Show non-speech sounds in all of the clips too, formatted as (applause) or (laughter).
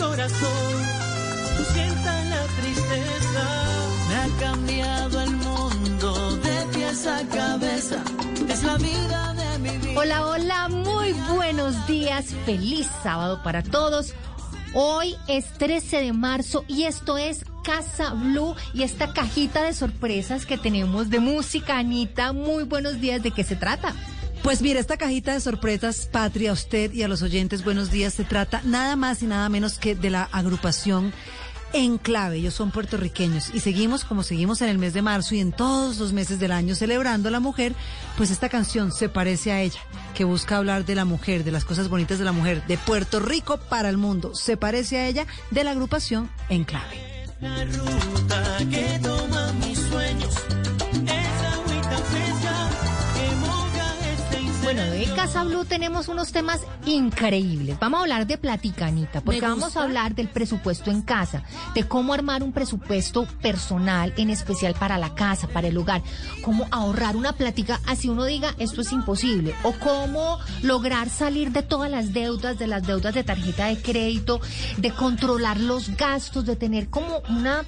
Corazón la tristeza. Me ha cambiado el mundo de pies a cabeza. Es la vida de mi vida. Hola, hola, muy buenos días. Feliz sábado para todos. Hoy es 13 de marzo y esto es Casa Blue y esta cajita de sorpresas que tenemos de música. Anita, muy buenos días. ¿De qué se trata? Pues mira, esta cajita de sorpresas, Patria, a usted y a los oyentes, buenos días. Se trata nada más y nada menos que de la agrupación Enclave. Ellos son puertorriqueños y seguimos como seguimos en el mes de marzo y en todos los meses del año celebrando a la mujer. Pues esta canción se parece a ella, que busca hablar de la mujer, de las cosas bonitas de la mujer, de Puerto Rico para el mundo. Se parece a ella de la agrupación Enclave. La ruta que toma mis sueños. Casa Blue tenemos unos temas increíbles. Vamos a hablar de platica, Anita, porque vamos a hablar del presupuesto en casa, de cómo armar un presupuesto personal, en especial para la casa, para el hogar, cómo ahorrar una platica, así uno diga, esto es imposible, o cómo lograr salir de todas las deudas, de las deudas de tarjeta de crédito, de controlar los gastos, de tener como una,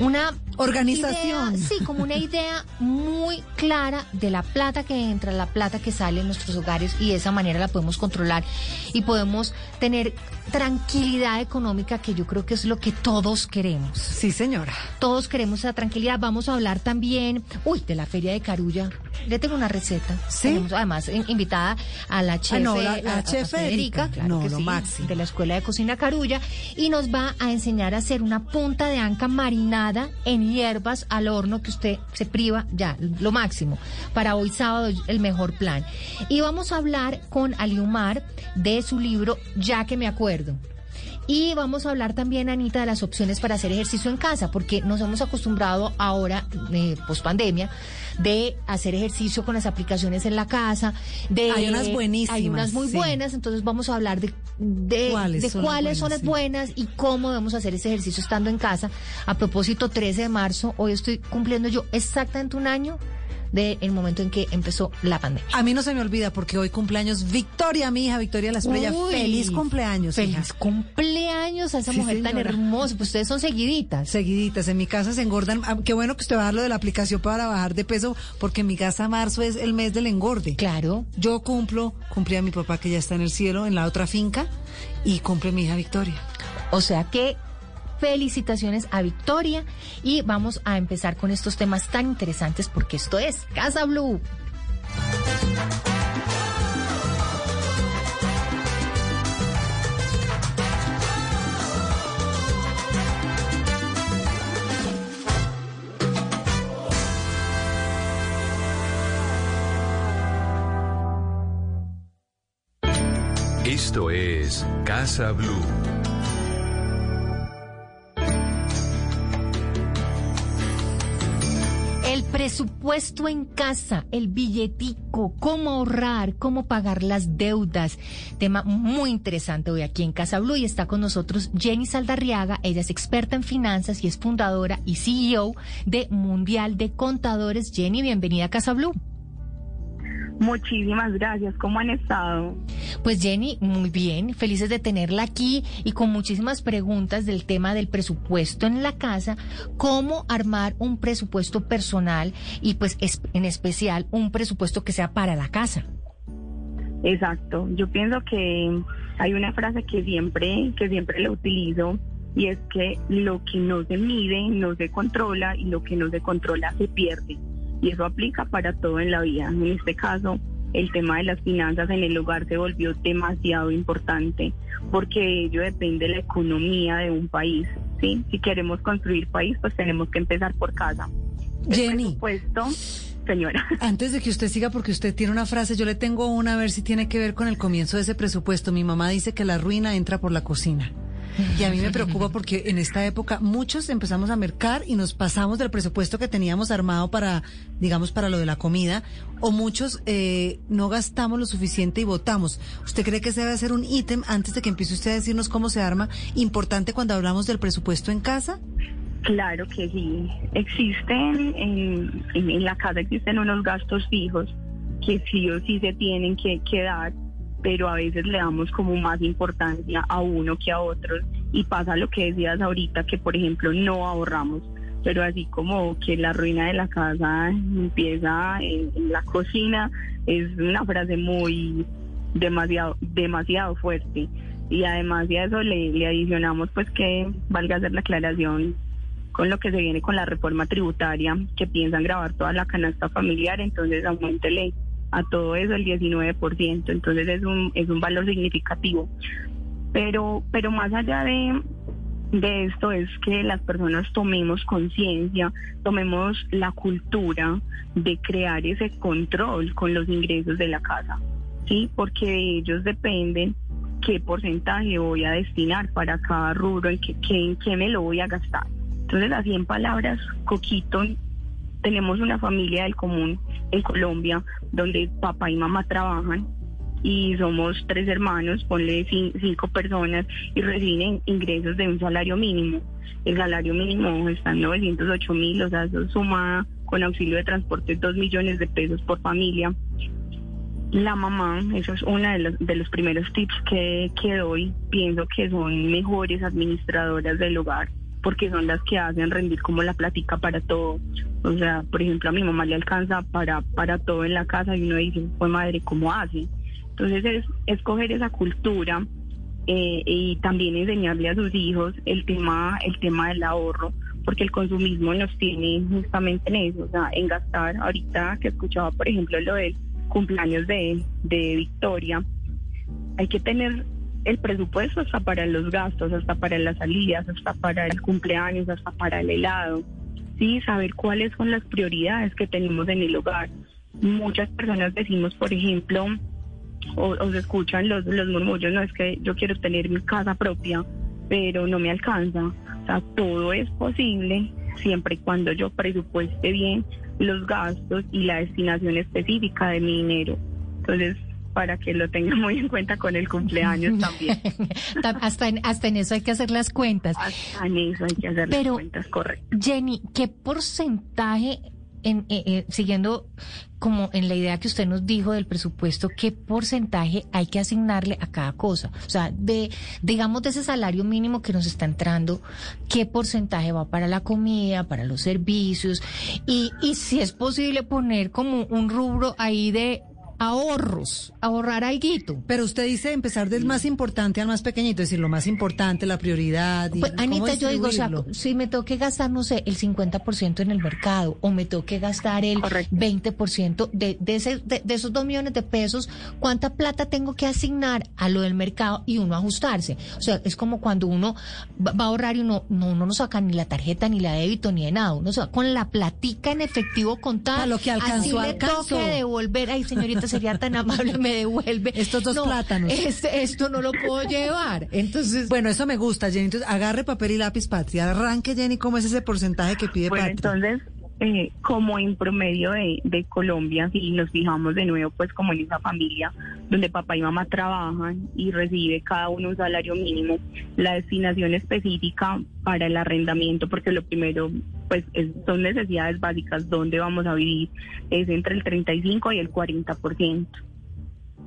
una Organización. idea, sí, como una idea muy clara de la plata que entra, la plata que sale en nuestros hogares y de esa manera la podemos controlar y podemos tener tranquilidad económica que yo creo que es lo que todos queremos. Sí, señora. Todos queremos esa tranquilidad. Vamos a hablar también, uy, de la feria de Carulla. Le tengo una receta. ¿Sí? Tenemos además in- invitada a la chef, no, la- la a- a chef Federica. claro No, que lo sí, máximo. de la Escuela de Cocina Carulla y nos va a enseñar a hacer una punta de anca marinada en hierbas al horno que usted se priva ya, lo máximo. Para hoy sábado el mejor plan. Y vamos a hablar con Aliumar de su libro Ya que me acuerdo. Y vamos a hablar también, Anita, de las opciones para hacer ejercicio en casa, porque nos hemos acostumbrado ahora, eh, post pandemia, de hacer ejercicio con las aplicaciones en la casa. De, Hay unas buenísimas, Hay unas muy sí. buenas, entonces vamos a hablar de, de ¿Cuáles de son las cuáles son buenas, las sí. buenas y cómo debemos hacer ese ejercicio estando en casa. A propósito, 13 de marzo, hoy estoy cumpliendo yo exactamente un año del momento en que empezó la pandemia. A mí no se me olvida porque hoy cumpleaños Victoria, mi hija, Victoria La Estrella. Feliz cumpleaños. Feliz hija. cumpleaños a esa Sí, mujer tan hermosa. Pues ustedes son seguiditas. Seguiditas, en mi casa se engordan. Ah, Qué bueno que usted va a dar lo de la aplicación para bajar de peso, porque en mi casa marzo es el mes del engorde. Claro. Yo cumplo, cumplí a mi papá que ya está en el cielo, en la otra finca, y cumple mi hija Victoria. O sea que felicitaciones a Victoria y vamos a empezar con estos temas tan interesantes porque esto es Casa Blue. Esto es Casa Blue. Presupuesto en casa, el billetico, cómo ahorrar, cómo pagar las deudas. Tema muy interesante hoy aquí en Casa Blue y está con nosotros Jenny Saldarriaga. Ella es experta en finanzas y es fundadora y CEO de Mundial de Contadores. Jenny, bienvenida a Casa Blue. Muchísimas gracias. ¿Cómo han estado? Pues Jenny, muy bien, felices de tenerla aquí y con muchísimas preguntas del tema del presupuesto en la casa, cómo armar un presupuesto personal y pues es- en especial un presupuesto que sea para la casa. Exacto. Yo pienso que hay una frase que siempre, que siempre le utilizo y es que lo que no se mide no se controla y lo que no se controla se pierde. Y eso aplica para todo en la vida. En este caso, el tema de las finanzas en el hogar se volvió demasiado importante porque de ello depende la economía de un país. ¿sí? Si queremos construir país, pues tenemos que empezar por casa. Jenny. presupuesto, señora. (laughs) Antes de que usted siga, porque usted tiene una frase, yo le tengo una a ver si tiene que ver con el comienzo de ese presupuesto. Mi mamá dice que la ruina entra por la cocina. Y a mí me preocupa porque en esta época muchos empezamos a mercar y nos pasamos del presupuesto que teníamos armado para, digamos, para lo de la comida, o muchos eh, no gastamos lo suficiente y votamos. ¿Usted cree que ese debe ser un ítem antes de que empiece usted a decirnos cómo se arma, importante cuando hablamos del presupuesto en casa? Claro que sí. Existen, en, en- la casa existen unos gastos fijos que sí o sí se tienen que, que dar, pero a veces le damos como más importancia a uno que a otros. Y pasa lo que decías ahorita, que por ejemplo no ahorramos, pero así como que la ruina de la casa empieza en, la cocina, es una frase muy demasiado, demasiado fuerte. Y además de eso le, le adicionamos pues que valga hacer la aclaración con lo que se viene con la reforma tributaria, que piensan grabar toda la canasta familiar, entonces aumentele a todo eso el 19%, entonces es un, es un valor significativo. Pero, pero más allá de, de esto es que las personas tomemos conciencia, tomemos la cultura de crear ese control con los ingresos de la casa, ¿sí? Porque de ellos dependen qué porcentaje voy a destinar para cada rubro, en qué, qué- en qué me lo voy a gastar. Entonces, así en palabras, Coquito, tenemos una familia del común en Colombia donde papá y mamá trabajan y somos tres hermanos, ponle cin- cinco personas y reciben ingresos de un salario mínimo. El salario mínimo está en 908 mil, o sea, eso suma con auxilio de transporte 2 millones de pesos por familia. La mamá, eso es uno de los, de los primeros tips que, que doy, pienso que son mejores administradoras del hogar porque son las que hacen rendir como la plática para todo. O sea, por ejemplo, a mi mamá le alcanza para, para todo en la casa y uno dice, pues madre, ¿cómo hace? Entonces es escoger esa cultura eh, y también enseñarle a sus hijos el tema, el tema del ahorro, porque el consumismo nos tiene justamente en eso, o sea, en gastar. Ahorita que escuchaba, por ejemplo, lo del cumpleaños de, de Victoria, hay que tener el presupuesto hasta para los gastos, hasta para las salidas, hasta para el cumpleaños, hasta para el helado. Sí, saber cuáles son las prioridades que tenemos en el hogar. Muchas personas decimos, por ejemplo, o, se escuchan los, los murmullos, no es que yo quiero tener mi casa propia, pero no me alcanza. O sea, todo es posible siempre y cuando yo presupueste bien los gastos y la destinación específica de mi dinero. Entonces, para que lo tenga muy en cuenta con el cumpleaños también. (laughs) Ta- hasta, en, hasta en eso hay que hacer las cuentas. Hasta en eso hay que hacer las Pero- cuentas correctas. Jenny, ¿qué porcentaje, en, eh, eh, siguiendo como en la idea que usted nos dijo del presupuesto, qué porcentaje hay que asignarle a cada cosa? O sea, de, digamos, de ese salario mínimo que nos está entrando, ¿qué porcentaje va para la comida, para los servicios? Y, y si es posible poner como un rubro ahí de ahorros, ahorrar alguito. Pero usted dice empezar del más importante al más pequeñito, es decir, lo más importante, la prioridad. Y Pues, Anita, yo digo, o sea, si me tengo que gastar, no sé, el 50% en el mercado o me tengo que gastar el Correcto. 20% de, de, ese, de, de esos dos millones de pesos, ¿cuánta plata tengo que asignar a lo del mercado y uno ajustarse? O sea, es como cuando uno va va a ahorrar y uno no, uno no saca ni la tarjeta, ni la débito, ni de nada. Uno se va con la platica en efectivo contada. A lo que alcanzó, así alcanzó. le toque devolver. Ay, señorita, sería tan amable, me devuelve. Estos dos No, plátanos. este- esto no lo puedo llevar. Entonces, Bueno, eso me gusta, Jenny. Entonces, agarre papel y lápiz, Patria. Arranque, Jenny, ¿cómo es ese porcentaje que pide Bueno, Patria? entonces, eh, como en promedio de, de Colombia, si nos fijamos de nuevo, pues como en esa familia donde papá y mamá trabajan y recibe cada uno un salario mínimo, la destinación específica para el arrendamiento, porque lo primero, pues es- son necesidades básicas, donde vamos a vivir, es entre el 35 y el 40%.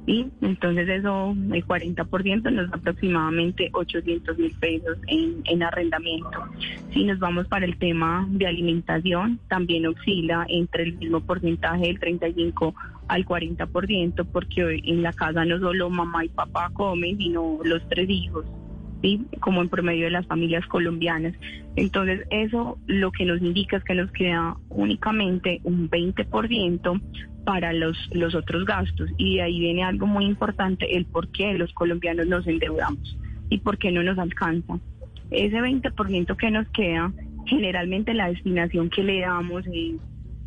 ¿sí? Entonces eso, el 40% nos da aproximadamente 800 mil pesos en, en arrendamiento. Si nos vamos para el tema de alimentación, también oscila entre el mismo porcentaje del 35 al 40%, porque hoy en la casa no solo mamá y papá comen, sino los tres hijos. ¿Sí? como en promedio de las familias colombianas. Entonces, eso lo que nos indica es que nos queda únicamente un 20% para los, los otros gastos. Y de ahí viene algo muy importante, el por qué los colombianos nos endeudamos y por qué no nos alcanza. Ese 20% que nos queda, generalmente la destinación que le damos es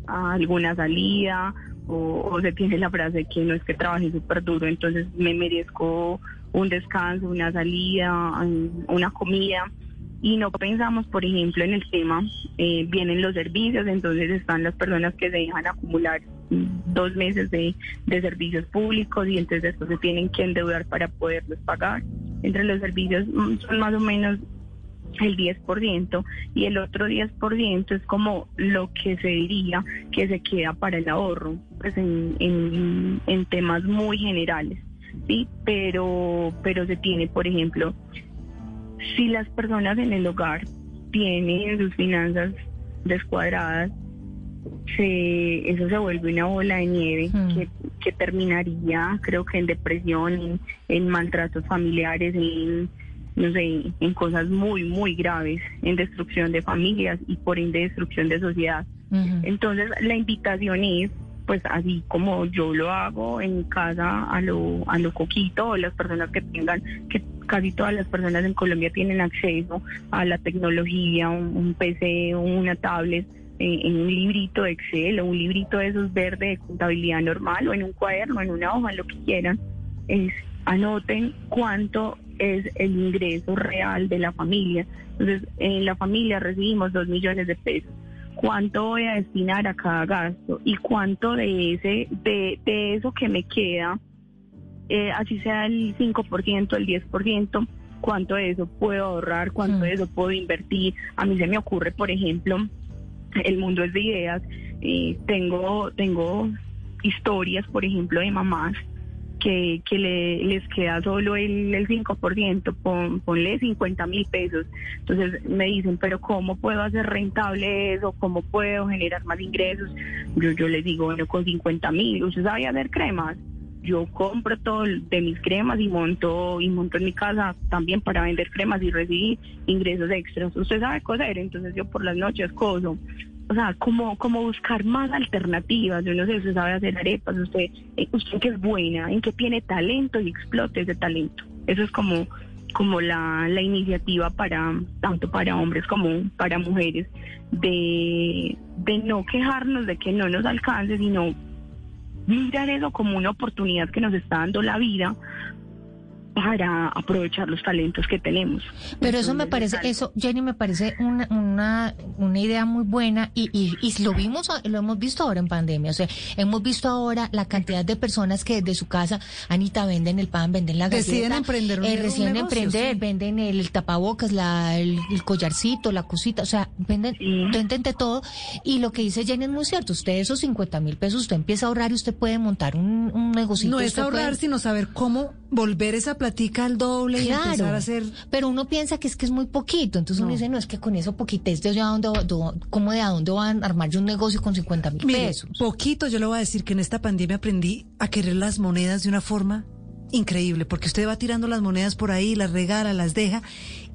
a alguna salida o, o se tiene la frase que no es que trabaje súper duro, entonces me merezco un descanso, una salida, una comida y no pensamos, por ejemplo, en el tema, eh, vienen los servicios, entonces están las personas que se dejan acumular dos meses de, de servicios públicos y entonces después se tienen que endeudar para poderlos pagar. Entre los servicios mm, son más o menos el 10% y el otro 10% es como lo que se diría que se queda para el ahorro, pues en, en, en temas muy generales, ¿sí? Pero, pero se tiene, por ejemplo, si las personas en el hogar tienen sus finanzas descuadradas, se, eso se vuelve una bola de nieve Mm. que, que terminaría, creo que en depresión, en, en maltratos familiares, en, no sé, en cosas muy, muy graves, en destrucción de familias y por ende destrucción de sociedad. Entonces, la invitación es, pues así como yo lo hago en mi casa a lo, a lo coquito, o las personas que tengan, que casi todas las personas en Colombia tienen acceso a la tecnología, un, un PC, una tablet, eh, en un librito de Excel o un librito de esos verdes de contabilidad normal o en un cuaderno, en una hoja, lo que quieran, es anoten cuánto es el ingreso real de la familia. Entonces, en la familia recibimos dos millones de pesos. ¿Cuánto voy a destinar a cada gasto? ¿Y cuánto de ese, de, de eso que me queda, eh, así sea el 5%, el 10%, cuánto de eso puedo ahorrar, cuánto Mm. de eso puedo invertir? A mí se me ocurre, por ejemplo, el mundo es de ideas. eh, tengo, tengo historias, por ejemplo, de mamás que, que le- les queda solo el, el 5%, pon, ponle 50 mil pesos. Entonces me dicen, pero ¿cómo puedo hacer rentable eso? ¿Cómo puedo generar más ingresos? Yo, yo les digo, bueno, con 50 mil, ¿usted sabe hacer cremas? Yo compro todo de mis cremas y monto y monto en mi casa también para vender cremas y recibir ingresos extras. Usted sabe coser, entonces yo por las noches coso o sea, como, como buscar más alternativas. Yo no sé, usted sabe hacer arepas, usted, eh, usted que es buena, en que tiene talento y explote ese talento. Eso es como, como la, la iniciativa para, tanto para hombres como para mujeres, de, de no quejarnos de que no nos alcance, sino mirar eso como una oportunidad que nos está dando la vida para aprovechar los talentos que tenemos. Pero eso me parece, eso, Jenny, me parece una, una, una idea muy buena y, y, y lo vimos, lo hemos visto ahora en pandemia. O sea, hemos visto ahora la cantidad de personas que desde su casa, Anita, venden el pan, venden la galleta. Deciden emprender un- eh, un deciden negocio, emprender, sí. venden el, el tapabocas, la, el, el collarcito, la cosita, o sea, venden, Sí. venden de todo. Y lo que dice Jenny es muy cierto. Usted esos 50 mil pesos, usted empieza a ahorrar y usted puede montar un, un negocio. No es ahorrar, sino saber cómo volver esa platica al doble y empezar a hacer... Pero uno piensa que es que es muy poquito, entonces uno No. dice, no, es que con eso poquitez, ¿de dónde, dónde- cómo de a dónde van a armar yo un negocio con 50 mil pesos? poquito yo le voy a decir que en esta pandemia aprendí a querer las monedas de una forma increíble, porque usted va tirando las monedas por ahí, las regala, las deja,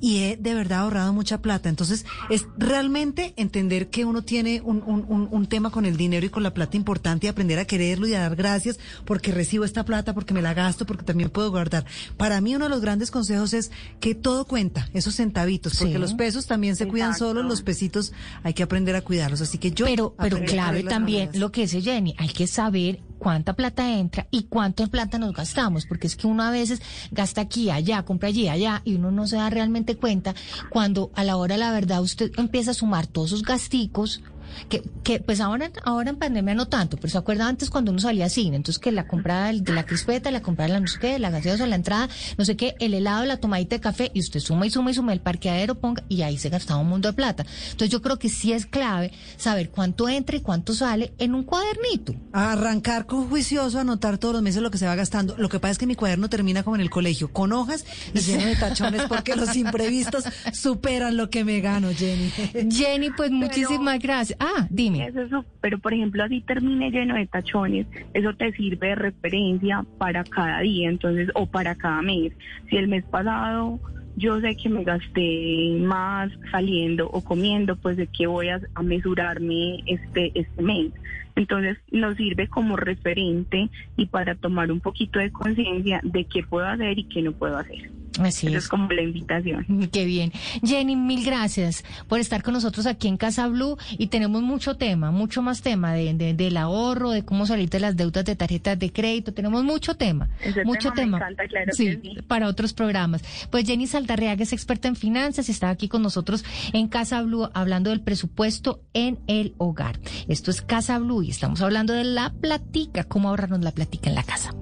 y he de verdad ahorrado mucha plata. Entonces, es realmente entender que uno tiene un, un, un, un tema con el dinero y con la plata importante y aprender a quererlo y a dar gracias porque recibo esta plata, porque me la gasto, porque también puedo guardar. Para mí uno de los grandes consejos es que todo cuenta, esos centavitos, porque Sí. los pesos también se cuidan solos, los pesitos hay que aprender a cuidarlos. Así que yo... Pero, pero clave también lo que dice Jenny, hay que saber cuánta plata entra y cuánto en plata nos gastamos, porque es que uno a veces gasta aquí, allá, compra allí, allá, y uno no se da realmente cuenta cuando a la hora de la verdad usted empieza a sumar todos esos gasticos que, que pues ahora, ahora en pandemia no tanto, pero se acuerda antes cuando uno salía a cine, entonces que la compraba de la crispeta, la compraba la no sé qué, la gaseosa, la entrada, no sé qué, el helado, la tomadita de café, y usted suma y suma y suma el parqueadero, ponga, y ahí se gastaba un mundo de plata. Entonces yo creo que sí es clave saber cuánto entra y cuánto sale en un cuadernito. Arrancar con juicioso, anotar todos los meses lo que se va gastando. Lo que pasa es que mi cuaderno termina como en el colegio, con hojas y lleno de tachones, porque los imprevistos superan lo que me gano, Jenny. (laughs) Jenny, pues muchísimas gracias. Ah, dime. Eso, eso, pero por ejemplo, así termine lleno de tachones, eso te sirve de referencia para cada día, entonces, o para cada mes. Si el mes pasado yo sé que me gasté más saliendo o comiendo, pues de qué voy a, a mesurarme este, este mes. Entonces nos sirve como referente y para tomar un poquito de conciencia de qué puedo hacer y qué no puedo hacer. Así Eso es. es como la invitación. Qué bien. Jenny, mil gracias por estar con nosotros aquí en Casa Blue y tenemos mucho tema, mucho más tema de, de- del ahorro, de cómo salir de las deudas de tarjetas de crédito. Tenemos mucho tema, Ese mucho tema tema. me encanta, claro sí, que sí. para otros programas. Pues Jenny Saldarriaga es experta en finanzas y está aquí con nosotros en Casa Blue hablando del presupuesto en el hogar. Esto es Casa Blue y estamos hablando de la platica, cómo ahorrarnos la platica en la casa.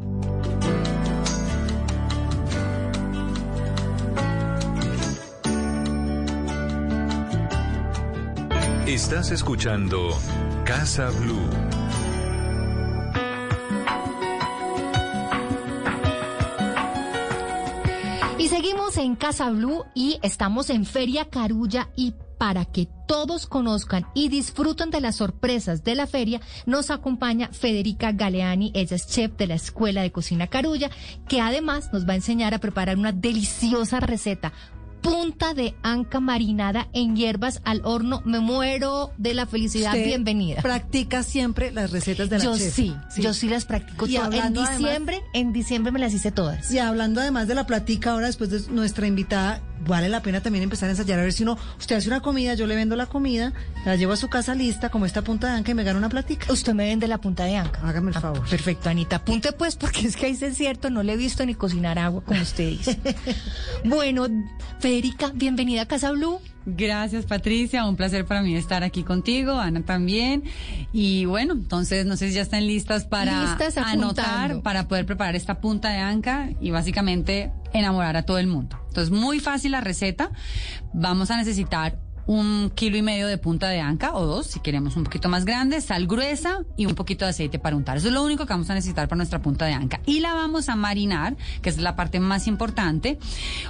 Estás escuchando Casa Blue. Y seguimos en Casa Blue y estamos en Feria Carulla y para que todos conozcan y disfruten de las sorpresas de la feria, nos acompaña Federica Galeani, ella es chef de la Escuela de Cocina Carulla, que además nos va a enseñar a preparar una deliciosa receta. Punta de anca marinada en hierbas al horno. Me muero de la felicidad. Usted Bienvenida. Practica siempre las recetas de la Yo chef. sí, yo sí las practico Y todas. En además- diciembre, en diciembre me las hice todas. Y hablando además de la platica, ahora después de nuestra invitada, vale la pena también empezar a ensayar a ver si uno, usted hace una comida, yo le vendo la comida, la llevo a su casa lista, como esta punta de anca y me gana una platica. Usted me vende la punta de anca. Hágame el Ah, favor. perfecto, Anita. Apunte pues, porque es que ahí es cierto, no le he visto ni cocinar agua, como usted dice. (laughs) bueno, Federica, bienvenida a Casa Blue. Gracias Patricia, un placer para mí estar aquí contigo, Ana también. Y bueno, entonces no sé si ya están listas para Listas, anotar, para poder preparar esta punta de anca y básicamente enamorar a todo el mundo. Entonces muy fácil la receta. Vamos a necesitar un kilo y medio de punta de anca o dos, si queremos un poquito más grande, sal gruesa y un poquito de aceite para untar. Eso es lo único que vamos a necesitar para nuestra punta de anca. Y la vamos a marinar, que es la parte más importante,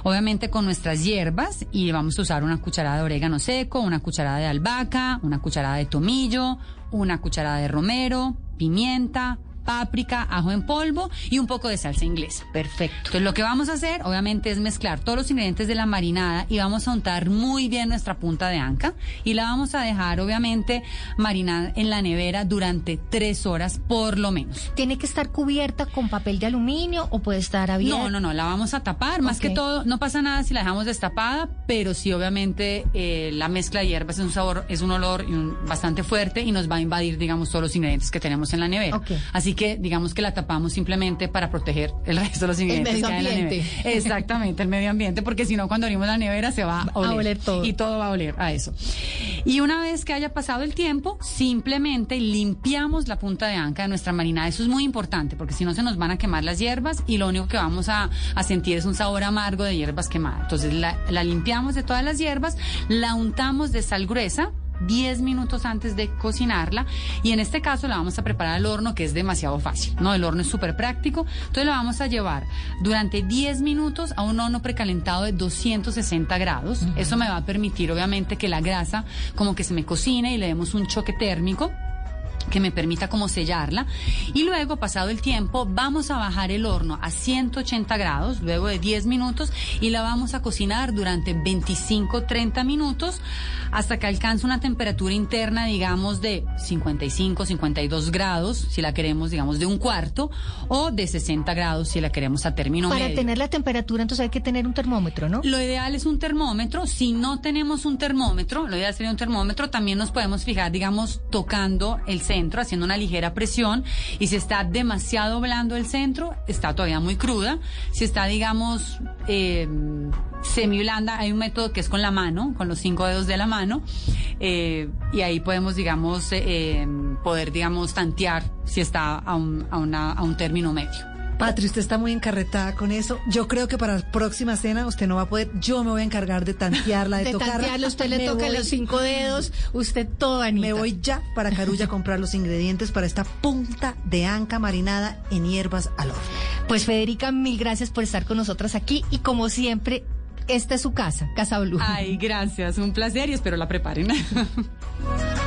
obviamente con nuestras hierbas y vamos a usar una cucharada de orégano seco, una cucharada de albahaca, una cucharada de tomillo, una cucharada de romero, pimienta, páprica, ajo en polvo y un poco de salsa inglesa. Perfecto. Entonces lo que vamos a hacer obviamente es mezclar todos los ingredientes de la marinada y vamos a untar muy bien nuestra punta de anca y la vamos a dejar obviamente marinada en la nevera durante tres horas por lo menos. ¿Tiene que estar cubierta con papel de aluminio o puede estar abierta? No, no, no, la vamos a tapar. Más que todo, no pasa nada si la dejamos destapada, pero sí, obviamente, eh, la mezcla de hierbas es un sabor, es un olor y un- bastante fuerte y nos va a invadir, digamos, todos los ingredientes que tenemos en la nevera. Ok. Así que, digamos que la tapamos simplemente para proteger el (laughs) resto de los ingredientes medio en la ambiente. (laughs) Exactamente, el medio ambiente, porque si no, cuando abrimos la nevera se va a oler. oler todo. Y todo va a oler a eso. Y una vez que haya pasado el tiempo, simplemente limpiamos la punta de anca de nuestra marinada. Eso es muy importante, porque si no se nos van a quemar las hierbas y lo único que vamos a, a sentir es un sabor amargo de hierbas quemadas. Entonces la, la limpiamos de todas las hierbas, la untamos de sal gruesa. 10 minutos antes de cocinarla y en este caso la vamos a preparar al horno que es demasiado fácil, ¿no? El horno es súper práctico, entonces la vamos a llevar durante 10 minutos a un horno precalentado de 260 grados. Eso me va a permitir obviamente que la grasa como que se me cocine y le demos un choque térmico que me permita como sellarla y luego pasado el tiempo vamos a bajar el horno a 180 grados luego de 10 minutos y la vamos a cocinar durante 25-30 minutos hasta que alcance una temperatura interna digamos de 55 52 grados si la queremos digamos de un cuarto o de 60 grados si la queremos a término Para medio. tener la temperatura, entonces hay que tener un termómetro, ¿no? Lo ideal es un termómetro. Si no tenemos un termómetro, lo ideal sería un termómetro. También nos podemos fijar, digamos, tocando el centro haciendo una ligera presión. Y si está demasiado blando el centro, está todavía muy cruda. Si está, digamos, eh, semi blanda, hay un método que es con la mano, con los cinco dedos de la mano. eh, y ahí podemos, digamos, eh, poder, digamos, tantear si está a un, a a un término medio. Patri, usted está muy encarretada con eso. Yo creo que para la próxima cena usted no va a poder. Yo me voy a encargar de tantearla, de, (laughs) De tocarla. tantearlo, usted le Me toca voy- los cinco dedos, usted todo, Anita. Me voy ya para Carulla a comprar los ingredientes para esta punta de anca marinada en hierbas al horno. Pues Federica, mil gracias por estar con nosotras aquí y como siempre, esta es su casa, Casa Blue. Ay, gracias, un placer y espero la preparen. (laughs)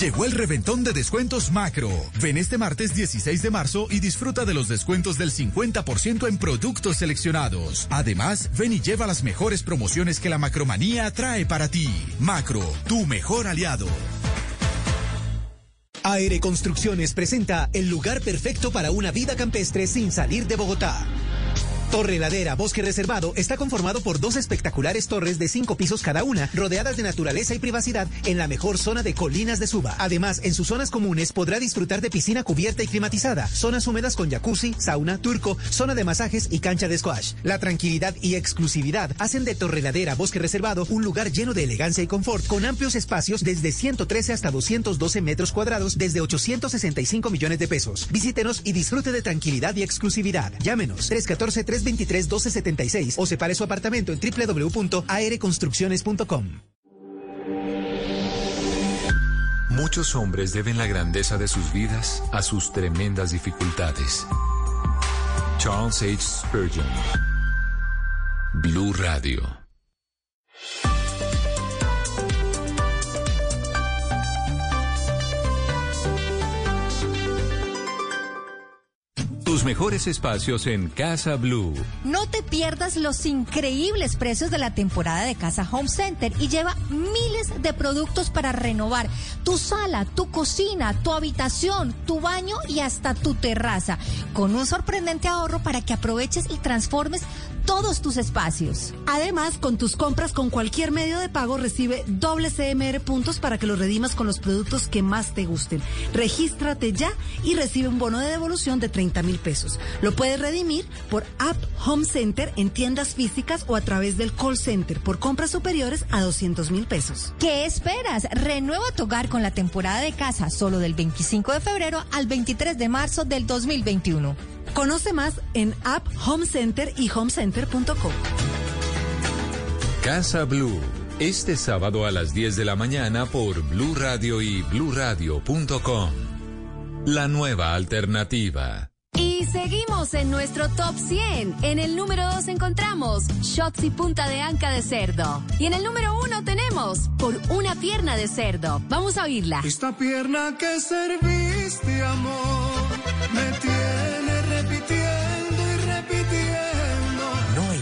Llegó el reventón de descuentos macro. Ven este martes 16 de marzo y disfruta de los descuentos del 50% en productos seleccionados. Además, ven y lleva las mejores promociones que la macromanía trae para ti. Macro, tu mejor aliado. Aire Construcciones presenta el lugar perfecto para una vida campestre sin salir de Bogotá. Torre Ladera Bosque Reservado está conformado por dos espectaculares torres de cinco pisos cada una, rodeadas de naturaleza y privacidad en la mejor zona de colinas de Suba. Además, en sus zonas comunes podrá disfrutar de piscina cubierta y climatizada, zonas húmedas con jacuzzi, sauna, turco, zona de masajes y cancha de squash. La tranquilidad y exclusividad hacen de Torre Ladera Bosque Reservado un lugar lleno de elegancia y confort, con amplios espacios desde 113 hasta 212 metros cuadrados, desde 865 millones de pesos. Visítenos y disfrute de tranquilidad y exclusividad. Llámenos 314-323-1276 o separe su apartamento en www.aereconstrucciones.com. Muchos hombres deben la grandeza de sus vidas a sus tremendas dificultades. Charles H. Spurgeon. Blue Radio. Mejores espacios en Casa Blue. No te pierdas los increíbles precios de la temporada de Casa Home Center y lleva miles de productos para renovar tu sala, tu cocina, tu habitación, tu baño y hasta tu terraza, con un sorprendente ahorro para que aproveches y transformes todos tus espacios. Además, con tus compras con cualquier medio de pago recibe doble CMR puntos para que los redimas con los productos que más te gusten. Regístrate ya y recibe un bono de devolución de 30 mil pesos. Lo puedes redimir por App Home Center en tiendas físicas o a través del call center por compras superiores a 200 mil pesos. ¿Qué esperas? Renueva tu hogar con la temporada de casa solo del 25 de febrero al 23 de marzo del 2021. Conoce más en App Home Center y homecenter.com. Casa Blue. Este sábado a las 10 de la mañana por Blue Radio y bluradio.com. La nueva alternativa. Y seguimos en nuestro top 100. En el número 2 encontramos Shots y punta de anca de cerdo. Y en el número 1 tenemos Por una pierna de cerdo. Vamos a oírla. Esta pierna que serviste, amor,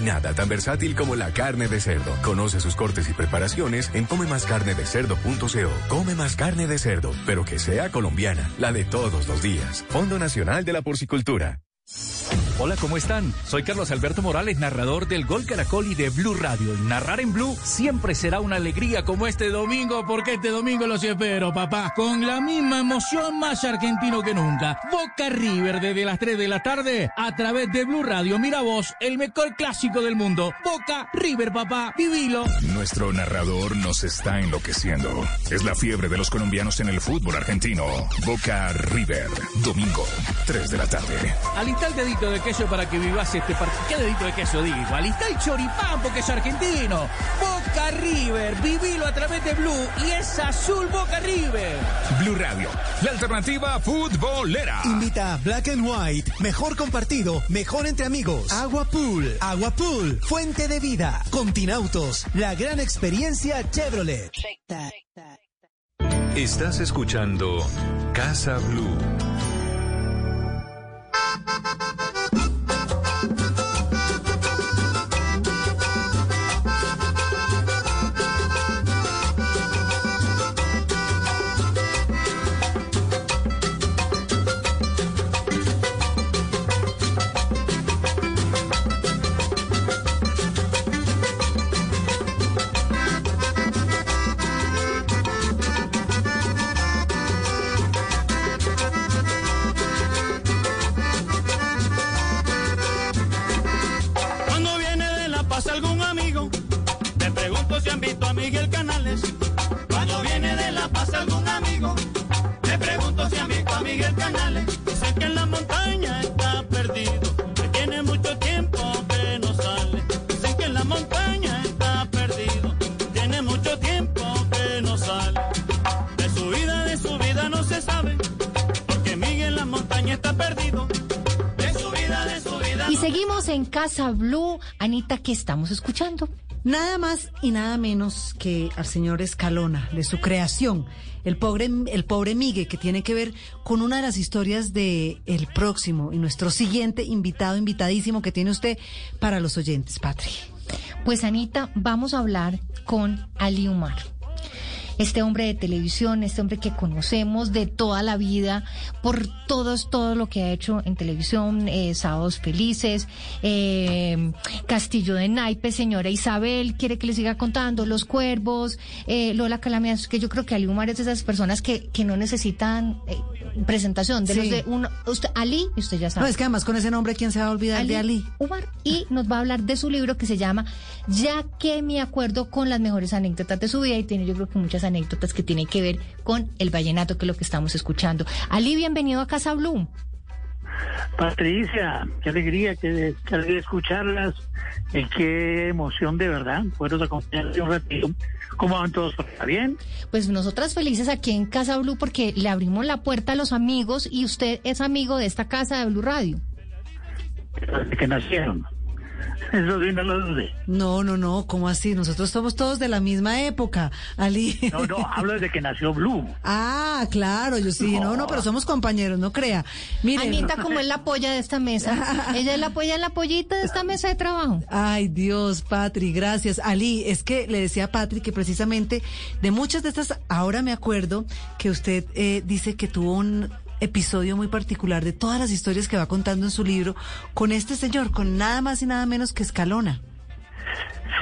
nada tan versátil como la carne de cerdo. Conoce sus cortes y preparaciones en comemascarnedecerdo.co. Come más carne de cerdo, pero que sea colombiana, la de todos los días. Fondo Nacional de la Porcicultura. Hola, ¿cómo están? Soy Carlos Alberto Morales, narrador del Gol Caracol y de Blue Radio. Y narrar en Blue siempre será una alegría como este domingo, porque este domingo los espero, papá. Con la misma emoción, más argentino que nunca. Boca River desde las 3 de la tarde a través de Blue Radio. Mira vos, el mejor clásico del mundo. Boca River, papá. Vivilo. Nuestro narrador nos está enloqueciendo. Es la fiebre de los colombianos en el fútbol argentino. Boca River, domingo, 3 de la tarde. El dedito de queso para que vivas este partido. ¿Qué dedito de queso digo? Alista el choripán porque es argentino. Boca River, vivilo a través de Blue y es azul Boca River. Blue Radio, la alternativa futbolera. Invita a Black and White. Mejor compartido, mejor entre amigos. Agua Pool. Agua Pool. Fuente de vida. Continautos. La gran experiencia Chevrolet. Estás escuchando Casa Blue. Casa Blue. Anita, ¿qué estamos escuchando? Nada más y nada menos que al señor Escalona, de su creación, el pobre, el pobre Migue, que tiene que ver con una de las historias de el próximo y nuestro siguiente invitado, invitadísimo que tiene usted para los oyentes, Patri. Pues Anita, vamos a hablar con Ali Umar. Este hombre de televisión, este hombre que conocemos de toda la vida, por todos, todo lo que ha hecho en televisión, eh, Sábados Felices, eh, Castillo de Naipes, señora Isabel, quiere que le siga contando, Los Cuervos, eh, Lola Calamidad, que yo creo que Ali Umar es de esas personas que, que no necesitan eh, presentación, de Sí. los de uno, usted, Ali, y usted ya sabe. No, es que además con ese nombre, ¿quién se va a olvidar de Ali? Umar y nos va a hablar de su libro que se llama Ya que me acuerdo con las mejores anécdotas de su vida y tiene yo creo que muchas anécdotas que tienen que ver con el vallenato que es lo que estamos escuchando. Ali, bienvenido a Casa Blue. Patricia, qué alegría, qué, qué alegría escucharlas, y qué emoción de verdad, poderos acompañarles un ratito. ¿Cómo van todos? ¿Está bien? Pues nosotras felices aquí en Casa Blue porque le abrimos la puerta a los amigos y usted es amigo de esta casa de Blue Radio. Desde que nacieron. Eso sí, no lo dudé. No, no, no, ¿cómo así? Nosotros somos todos de la misma época, Ali. No, no, (laughs) hablo desde que nació Blue. Ah, claro, yo sí, no, no, pero somos compañeros, no crea. Mire, Anita, como es la polla de esta mesa. (laughs) Ella es la polla, la pollita de esta mesa de trabajo. Ay, Dios, Patri, gracias. Ali, es que le decía a Patri que precisamente de muchas de estas, ahora me acuerdo que usted eh, dice que tuvo un episodio muy particular de todas las historias que va contando en su libro con este señor, con nada más y nada menos que Escalona.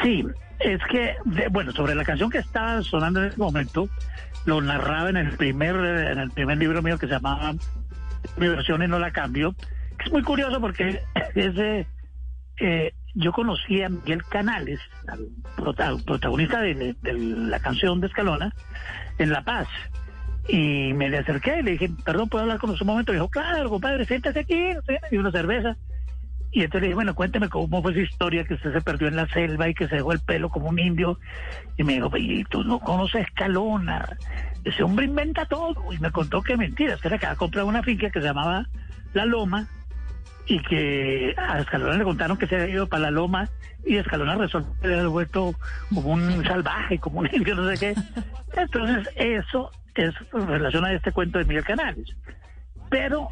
Sí, es que, bueno, sobre la canción que estaba sonando en ese momento, lo narraba en el primer, en el primer libro mío que se llamaba Mi versión y no la cambio, es muy curioso porque (coughs) ese, eh, yo conocí a Miguel Canales, al prota- protagonista de la canción de Escalona, en La Paz. Y me le acerqué y le dije, perdón, ¿puedo hablar con usted un momento? Y dijo, claro, compadre, siéntese aquí, y una cerveza. Y entonces le dije, bueno, cuénteme cómo fue esa historia que usted se perdió en la selva y que se dejó el pelo como un indio. Y me dijo, y tú no conoces a Escalona. Ese hombre inventa todo. Y me contó que mentiras, que era que había comprado una finca que se llamaba La Loma y que a Escalona le contaron que se había ido para La Loma y Escalona resolvió que había vuelto como un salvaje, como un indio, no sé qué. Entonces, eso es en relación a este cuento de Miguel Canales. Pero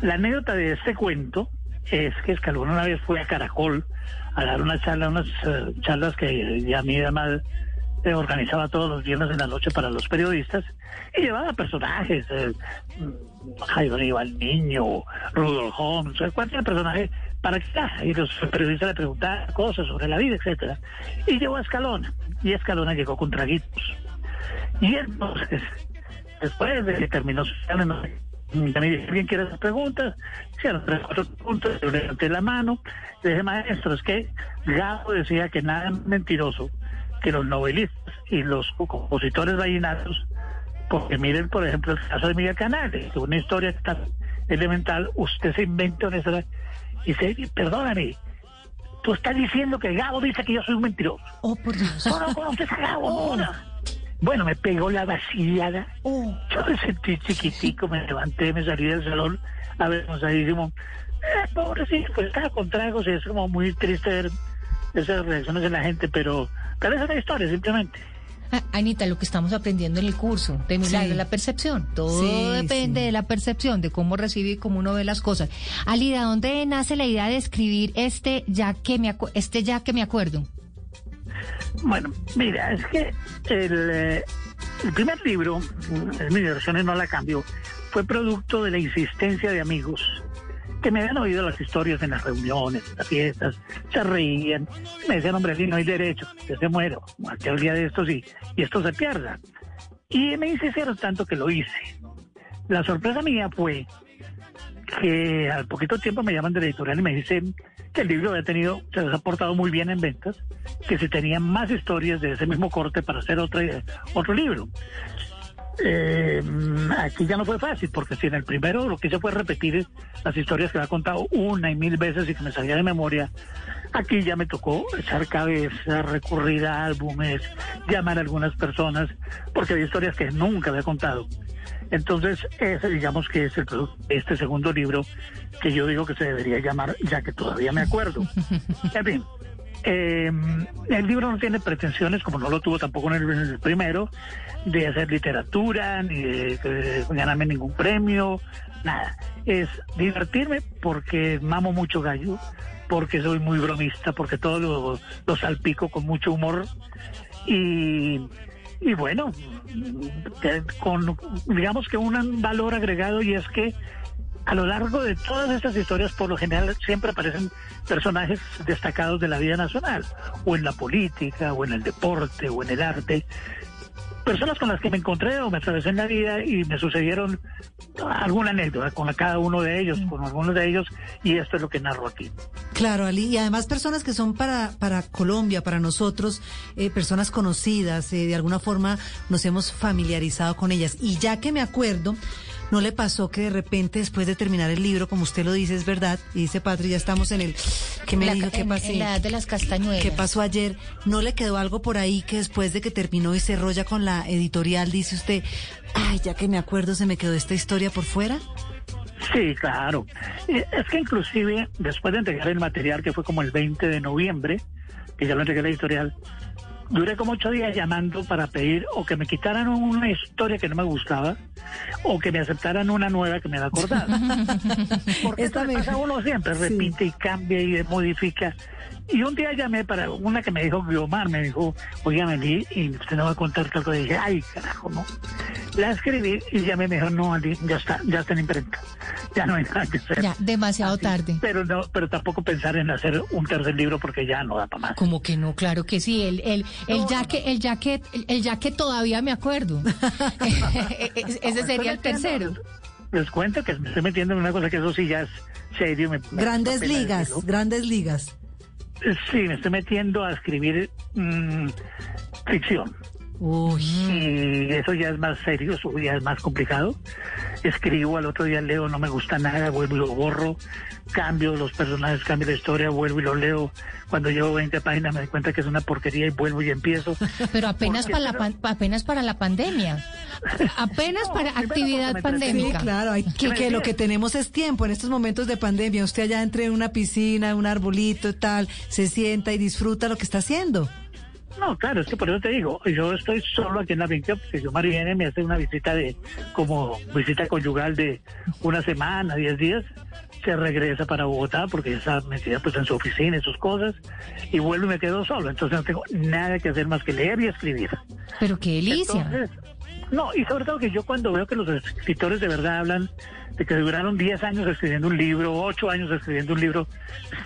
la anécdota de este cuento es que Escalona una vez fue a Caracol a dar una charla, unas eh, charlas que ya mi además eh, organizaba todos los viernes en la noche para los periodistas y llevaba personajes, eh, Jairo Iván Niño, Rudolf Holmes, cualquier personaje para que ah, y los periodistas le preguntaban cosas sobre la vida, etcétera. Y llevó a Escalona y Escalona llegó con traguitos. Y entonces, después de que terminó su dije, ¿alguien quiere hacer preguntas? Hicieron tres, cuatro preguntas, yo levanté la mano, le dije, maestro, es que Gabo decía que nada es mentiroso que los novelistas y los compositores vallenatos, porque miren, por ejemplo, el caso de Miguel Canales, que una historia tan elemental, usted se inventa una historia y dice, perdóname, tú estás diciendo que Gabo dice que yo soy un mentiroso. Oh, por Dios. No, no conoces a Gabo, no. Bueno, me pegó la vacilada. Yo me sentí chiquitico, me levanté, me salí del salón avergonzadísimo. Eh, pobrecito, pues estaba con tragos y es como muy triste ver esas reacciones de la gente, pero, pero esa es la historia, simplemente. Ah, Anita, lo que estamos aprendiendo en el curso de milagro, Sí. la percepción. Todo Sí, depende sí. de la percepción, de cómo recibe y cómo uno ve las cosas. Ali, ¿de dónde nace la idea de escribir este ya que me, este ya que me acuerdo? Bueno, mira, es que el, eh, el primer libro, en mi versión no la cambio, fue producto de la insistencia de amigos que me habían oído las historias en las reuniones, en las fiestas, se reían, me decían, hombre, Ali, no hay derecho, que se muero, cualquier día de estos y, y esto se pierda. Y me insistieron tanto que lo hice. La sorpresa mía fue que al poquito tiempo me llaman de la editorial y me dicen que el libro había tenido, se les ha portado muy bien en ventas, que se tenían más historias de ese mismo corte para hacer otra, otro libro. Eh, aquí ya no fue fácil, porque si en el primero lo que hice fue repetir las historias que había contado una y mil veces y que me salía de memoria, aquí ya me tocó echar cabeza, recurrir a álbumes, llamar a algunas personas, porque había historias que nunca había contado. Entonces, ese digamos que es el producto este segundo libro que yo digo que se debería llamar, ya que todavía me acuerdo. (laughs) En fin, eh, el libro no tiene pretensiones, como no lo tuvo tampoco en el, en el primero, de hacer literatura, ni de, ganarme ningún premio, nada. Es divertirme porque mamo mucho gallo, porque soy muy bromista, porque todo lo, lo salpico con mucho humor. Y, y bueno, con digamos que un valor agregado y es que a lo largo de todas estas historias, por lo general, siempre aparecen personajes destacados de la vida nacional, o en la política, o en el deporte, o en el arte. Personas con las que me encontré o me atravesé en la vida y me sucedieron alguna anécdota con cada uno de ellos, con algunos de ellos, y esto es lo que narro aquí. Claro, Ali, y además personas que son para, para Colombia, para nosotros, eh, personas conocidas, eh, de alguna forma nos hemos familiarizado con ellas. Y ya que me acuerdo, ¿no le pasó que de repente después de terminar el libro, como usted lo dice, es verdad, y dice Patri, ya estamos en el... ¿Qué me La- dijo? ¿Qué en la edad de las castañuelas. ¿Qué pasó ayer? ¿No le quedó algo por ahí que después de que terminó y cerró ya con la editorial, dice usted, ay, ya que me acuerdo, se me quedó esta historia por fuera? Sí, claro. Eh, Es que inclusive después de entregar el material, que fue como el 20 de noviembre, que ya lo entregué a la editorial, duré como ocho días llamando para pedir o que me quitaran una historia que no me gustaba o que me aceptaran una nueva que me da acordada. (laughs) Porque esto le pasa uno siempre, repite y cambia y modifica. Y un día llamé para una que me dijo Guiomar, me dijo, oiga, vení y usted no va a contar tal cosa. Y dije, ay, carajo, no. La escribí y llamé, me dijo, no, Ali, ya está, ya está en imprenta. Ya no hay nada que hacer. Ya, demasiado tarde. Pero no, pero tampoco pensar en hacer un tercer libro porque ya no da para más. Como que no, claro que sí, el, el, el ya que, el ya que, el, ya que todavía me acuerdo. (laughs) (laughs) Ese ese sería el tercero. Les cuento que me estoy metiendo en una cosa que eso sí ya es serio. me- me Grandes pena ligas, grandes ligas. Sí, me estoy metiendo a escribir mm, ficción. Y eso ya es más serio, eso ya es más complicado. Escribo, al otro día leo, no me gusta nada, vuelvo y lo borro, cambio los personajes, cambio la historia, vuelvo y lo leo. Cuando llevo 20 páginas me doy cuenta que es una porquería y vuelvo y empiezo. (laughs) Pero apenas Porque para la eso- pan- apenas para la pandemia. Apenas (laughs) para actividad pandémica. Sí, claro, hay que, que lo que tenemos es tiempo en estos momentos de pandemia. Usted allá entre en una piscina, un arbolito, tal, se sienta y disfruta lo que está haciendo. No, claro, es que por eso te digo, yo estoy solo aquí en la finca porque yo Mari viene me hace una visita de, como visita conyugal de una semana, diez días, se regresa para Bogotá porque ya está metida pues en su oficina y sus cosas, y vuelvo y me quedo solo, entonces no tengo nada que hacer más que leer y escribir. Pero qué delicia. Entonces, no, y sobre todo que yo cuando veo que los escritores de verdad hablan de que duraron 10 años escribiendo un libro, 8 años escribiendo un libro,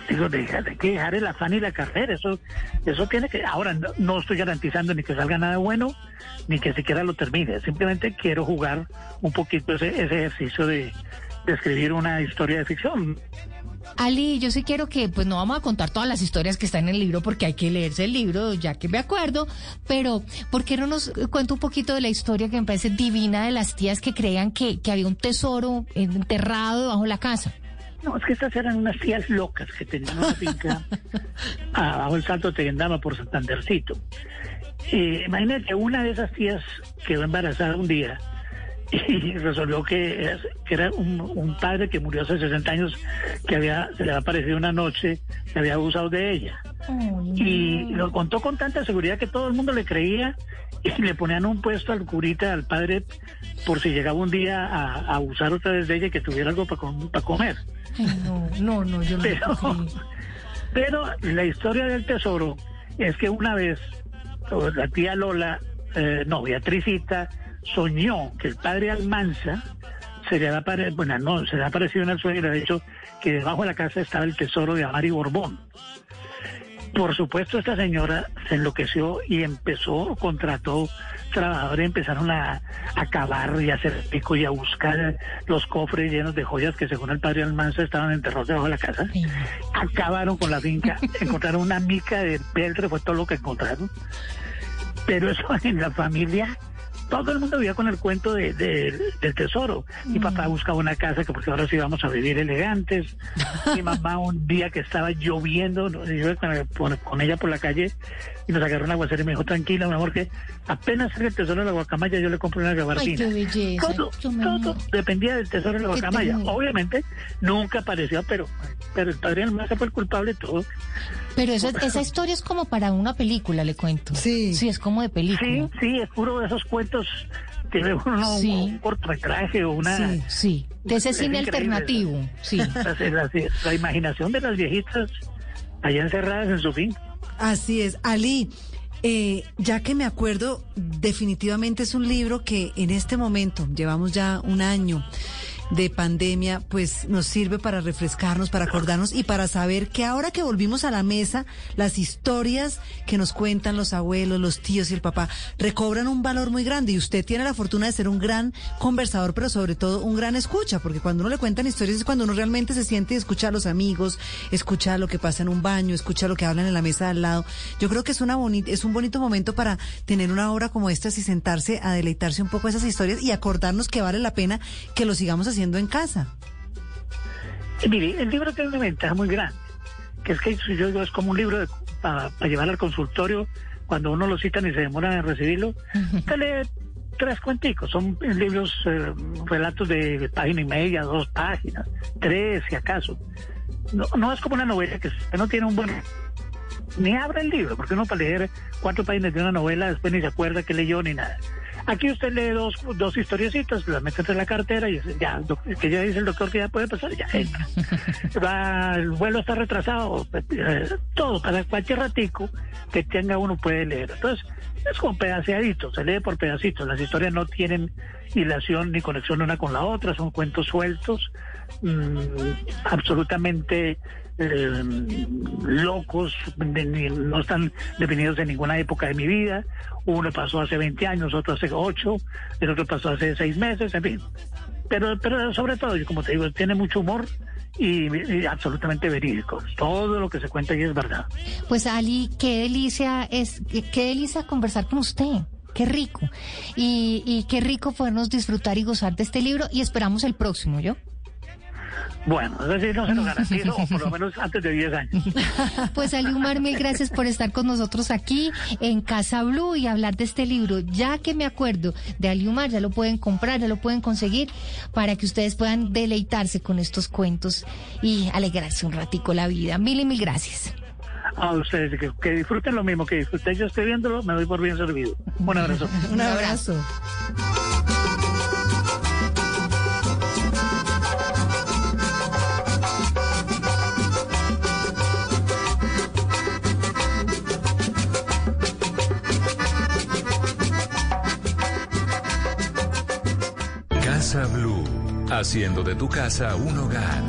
digo, hay que dejar el afán y la carrera, eso eso tiene que... Ahora, no, estoy garantizando ni que salga nada bueno, ni que siquiera lo termine, simplemente quiero jugar un poquito ese, ese ejercicio de, de escribir una historia de ficción. Ali, yo sí quiero que, pues no vamos a contar todas las historias que están en el libro porque hay que leerse el libro, ya que me acuerdo, pero ¿por qué no nos cuenta un poquito de la historia que me parece divina de las tías que creían que, que había un tesoro enterrado debajo de la casa? No, es que estas eran unas tías locas que tenían una finca (laughs) abajo el Salto de Teguendama por Santandercito. Eh, imagínate, una de esas tías quedó embarazada un día y resolvió que, que era un, un padre que murió hace 60 años que había se le había aparecido una noche que había abusado de ella. Y lo contó con tanta seguridad que todo el mundo le creía y le ponían un puesto al curita, al padre, por si llegaba un día a, a abusar otra vez de ella y que tuviera algo para comer. Ay, no, no, no, yo no Pero, (laughs) pero la historia del tesoro es que una vez la tía Lola, eh, no, Beatricita, soñó que el padre Almanza se le había apare- bueno, no, se le ha aparecido en el sueño y le ha dicho que debajo de la casa estaba el tesoro de Amari Borbón. Por supuesto, esta señora se enloqueció y empezó, contrató trabajadores, empezaron a, a cavar y a hacer pico y a buscar los cofres llenos de joyas que según el padre Almanza estaban enterrados debajo de la casa. Acabaron con la finca, (laughs) encontraron una mica de peltre, fue todo lo que encontraron. Pero eso en la familia, todo el mundo vivía con el cuento de, de- del tesoro. Mi papá buscaba una casa que porque ahora sí íbamos a vivir elegantes. Mi (laughs) mamá un día que estaba lloviendo, yo iba con, ella por la calle y nos agarró un aguacero y me dijo, tranquila, mi amor, que apenas salga el tesoro de la guacamaya, yo le compro una gabardina. qué belleza, Todo, dependía del tesoro de la Qué guacamaya. Obviamente nunca apareció, pero, pero el padre Almanza fue el culpable de todo. Pero eso, esa historia es como para una película, le cuento. Sí. Sí, es como de película. Sí, sí, es puro de esos cuentos que ve uno Sí. un cortometraje o una... Sí, sí. De ese Es cine alternativo. Sí. (laughs) La, la- la imaginación de las viejitas allá encerradas en su fin. Así es. Ali, eh, ya que me acuerdo, definitivamente es un libro que en este momento, llevamos ya un año de pandemia, pues nos sirve para refrescarnos, para acordarnos y para saber que ahora que volvimos a la mesa, las historias que nos cuentan los abuelos, los tíos y el papá recobran un valor muy grande y usted tiene la fortuna de ser un gran conversador, pero sobre todo un gran escucha, porque cuando uno le cuentan historias es cuando uno realmente se siente y escucha a los amigos, escucha lo que pasa en un baño, escucha lo que hablan en la mesa de al lado. Yo creo que es una bonita, es un bonito momento para tener una obra como esta y sentarse a deleitarse un poco esas historias y acordarnos que vale la pena que lo sigamos haciendo en casa. Mire, el libro tiene una ventaja muy grande, que es que yo digo, es como un libro para llevar al consultorio cuando uno lo citan y se demoran en recibirlo. Usted lee tres cuenticos, son libros, eh, relatos de página y media, dos páginas, tres si acaso. No, no es como una novela que usted no tiene un buen... Ni abre el libro, porque uno para leer cuatro páginas de una novela después ni se acuerda que leyó ni nada. Aquí usted lee dos, dos historiecitas, las mete entre la cartera y dice, ya, que ya dice el doctor que ya puede pasar, ya entra. (laughs) Va, el vuelo está retrasado, eh, todo, para cualquier ratico que tenga uno puede leer. Entonces, es como pedaceadito, se lee por pedacitos. Las historias no tienen hilación ni conexión una con la otra, son cuentos sueltos, mm, absolutamente eh, locos, no están definidos en ninguna época de mi vida. Uno pasó hace 20 años, otro hace 8, el otro pasó hace 6 meses, en fin. Pero, pero sobre todo, yo como te digo, tiene mucho humor y, y absolutamente verídico. Todo lo que se cuenta ahí es verdad. Pues Ali, qué delicia es, qué delicia conversar con usted. Qué rico. Y, y qué rico podernos disfrutar y gozar de este libro y esperamos el próximo, ¿yo? Bueno, es decir, no se lo (laughs) garantizo, o por lo menos antes de 10 años. (laughs) Pues Ali Umar, mil gracias por estar con nosotros aquí en Casa Blue y hablar de este libro. Ya que me acuerdo de Ali Umar, ya lo pueden comprar, ya lo pueden conseguir para que ustedes puedan deleitarse con estos cuentos y alegrarse un ratico la vida. Mil y mil gracias. A ustedes, que, que disfruten lo mismo que disfruté yo estoy viéndolo, me doy por bien servido. Un abrazo. Un abrazo. Haciendo de tu casa un hogar.